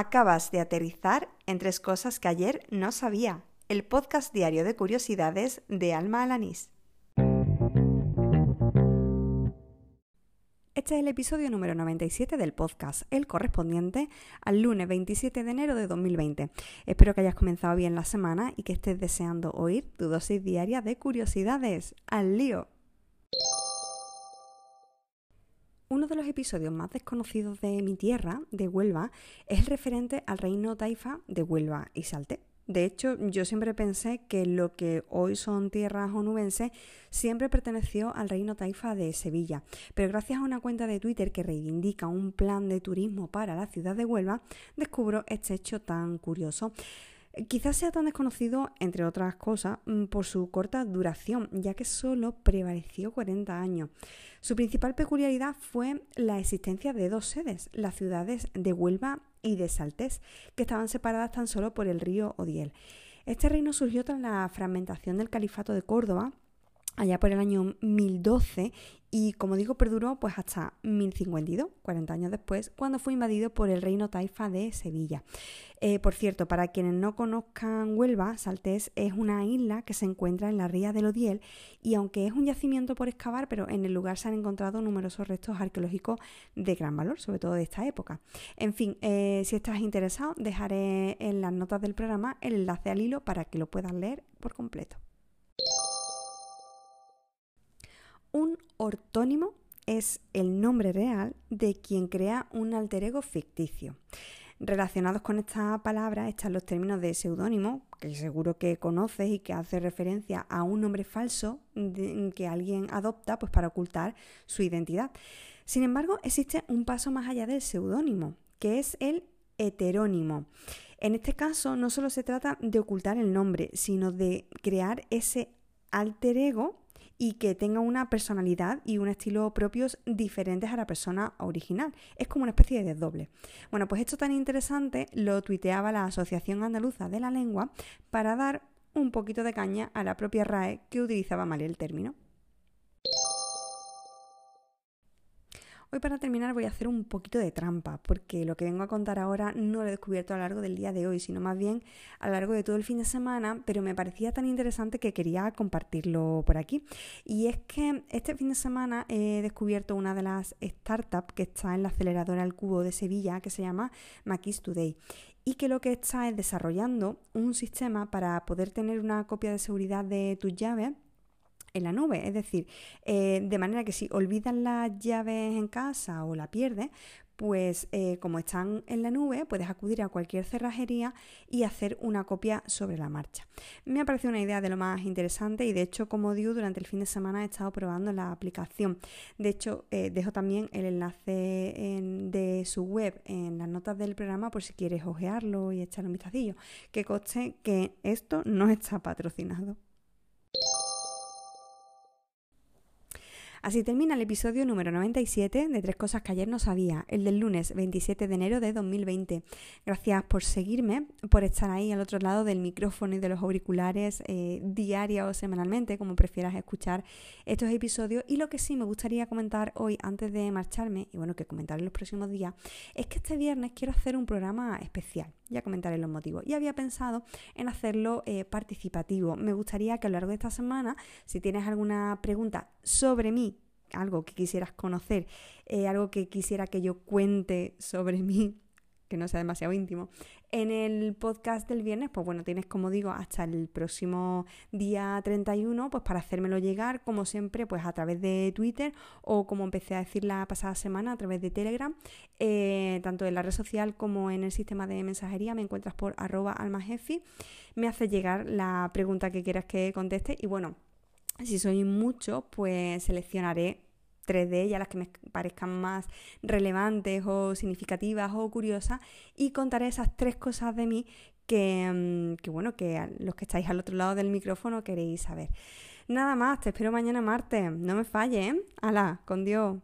Acabas de aterrizar en tres cosas que ayer no sabía. El podcast diario de curiosidades de Alma Alanís. Este es el episodio número 97 del podcast, el correspondiente al lunes 27 de enero de 2020. Espero que hayas comenzado bien la semana y que estés deseando oír tu dosis diaria de curiosidades. ¡Al lío! Uno de los episodios más desconocidos de mi tierra, de Huelva, es el referente al reino taifa de Huelva y Salte. De hecho, yo siempre pensé que lo que hoy son tierras onubenses siempre perteneció al reino taifa de Sevilla. Pero gracias a una cuenta de Twitter que reivindica un plan de turismo para la ciudad de Huelva, descubro este hecho tan curioso. Quizás sea tan desconocido, entre otras cosas, mm, por su corta duración, ya que solo prevaleció 40 años. Su principal peculiaridad fue la existencia de dos sedes, las ciudades de Huelva y de Saltés, que estaban separadas tan solo por el río Odiel. Este reino surgió tras la fragmentación del califato de Córdoba allá por el año 1012 y como digo perduró pues hasta 1052, 40 años después, cuando fue invadido por el reino taifa de Sevilla. Eh, por cierto, para quienes no conozcan Huelva, Saltés es una isla que se encuentra en la ría del Odiel y aunque es un yacimiento por excavar, pero en el lugar se han encontrado numerosos restos arqueológicos de gran valor, sobre todo de esta época. En fin, eh, si estás interesado, dejaré en las notas del programa el enlace al hilo para que lo puedas leer por completo. Ortónimo es el nombre real de quien crea un alter ego ficticio. Relacionados con esta palabra están los términos de seudónimo, que seguro que conoces y que hace referencia a un nombre falso que alguien adopta pues, para ocultar su identidad. Sin embargo, existe un paso más allá del seudónimo, que es el heterónimo. En este caso, no solo se trata de ocultar el nombre, sino de crear ese alter ego y que tenga una personalidad y un estilo propios diferentes a la persona original. Es como una especie de desdoble. Bueno, pues esto tan interesante lo tuiteaba la Asociación Andaluza de la Lengua para dar un poquito de caña a la propia RAE que utilizaba mal el término. Hoy para terminar voy a hacer un poquito de trampa, porque lo que vengo a contar ahora no lo he descubierto a lo largo del día de hoy, sino más bien a lo largo de todo el fin de semana, pero me parecía tan interesante que quería compartirlo por aquí. Y es que este fin de semana he descubierto una de las startups que está en la aceleradora al cubo de Sevilla, que se llama Maquis Today y que lo que está es desarrollando un sistema para poder tener una copia de seguridad de tus llaves en la nube. Es decir, eh, de manera que si olvidas las llaves en casa o la pierdes, pues eh, como están en la nube, puedes acudir a cualquier cerrajería y hacer una copia sobre la marcha. Me ha parecido una idea de lo más interesante y de hecho, como digo, durante el fin de semana he estado probando la aplicación. De hecho, eh, dejo también el enlace de su web en las notas del programa por si quieres ojearlo y echarle un vistacillo. Que coste que esto no está patrocinado. Así termina el episodio número 97 de Tres Cosas que ayer no sabía, el del lunes 27 de enero de 2020. Gracias por seguirme, por estar ahí al otro lado del micrófono y de los auriculares eh, diaria o semanalmente, como prefieras escuchar estos episodios. Y lo que sí me gustaría comentar hoy, antes de marcharme, y bueno, que comentar en los próximos días, es que este viernes quiero hacer un programa especial. Ya comentaré los motivos. Y había pensado en hacerlo eh, participativo. Me gustaría que a lo largo de esta semana, si tienes alguna pregunta sobre mí, algo que quisieras conocer, eh, algo que quisiera que yo cuente sobre mí, que no sea demasiado íntimo, en el podcast del viernes, pues bueno, tienes como digo hasta el próximo día 31, pues para hacérmelo llegar, como siempre, pues a través de Twitter o como empecé a decir la pasada semana, a través de Telegram, eh, tanto en la red social como en el sistema de mensajería, me encuentras por arroba almajefi, me hace llegar la pregunta que quieras que conteste y bueno, si soy mucho, pues seleccionaré tres de ellas, las que me parezcan más relevantes o significativas o curiosas, y contaré esas tres cosas de mí que, mm, bueno, que los que estáis al otro lado del micrófono queréis saber. Nada más, te espero mañana martes. No me falles, ¿eh? ¡Hala! Con Dios.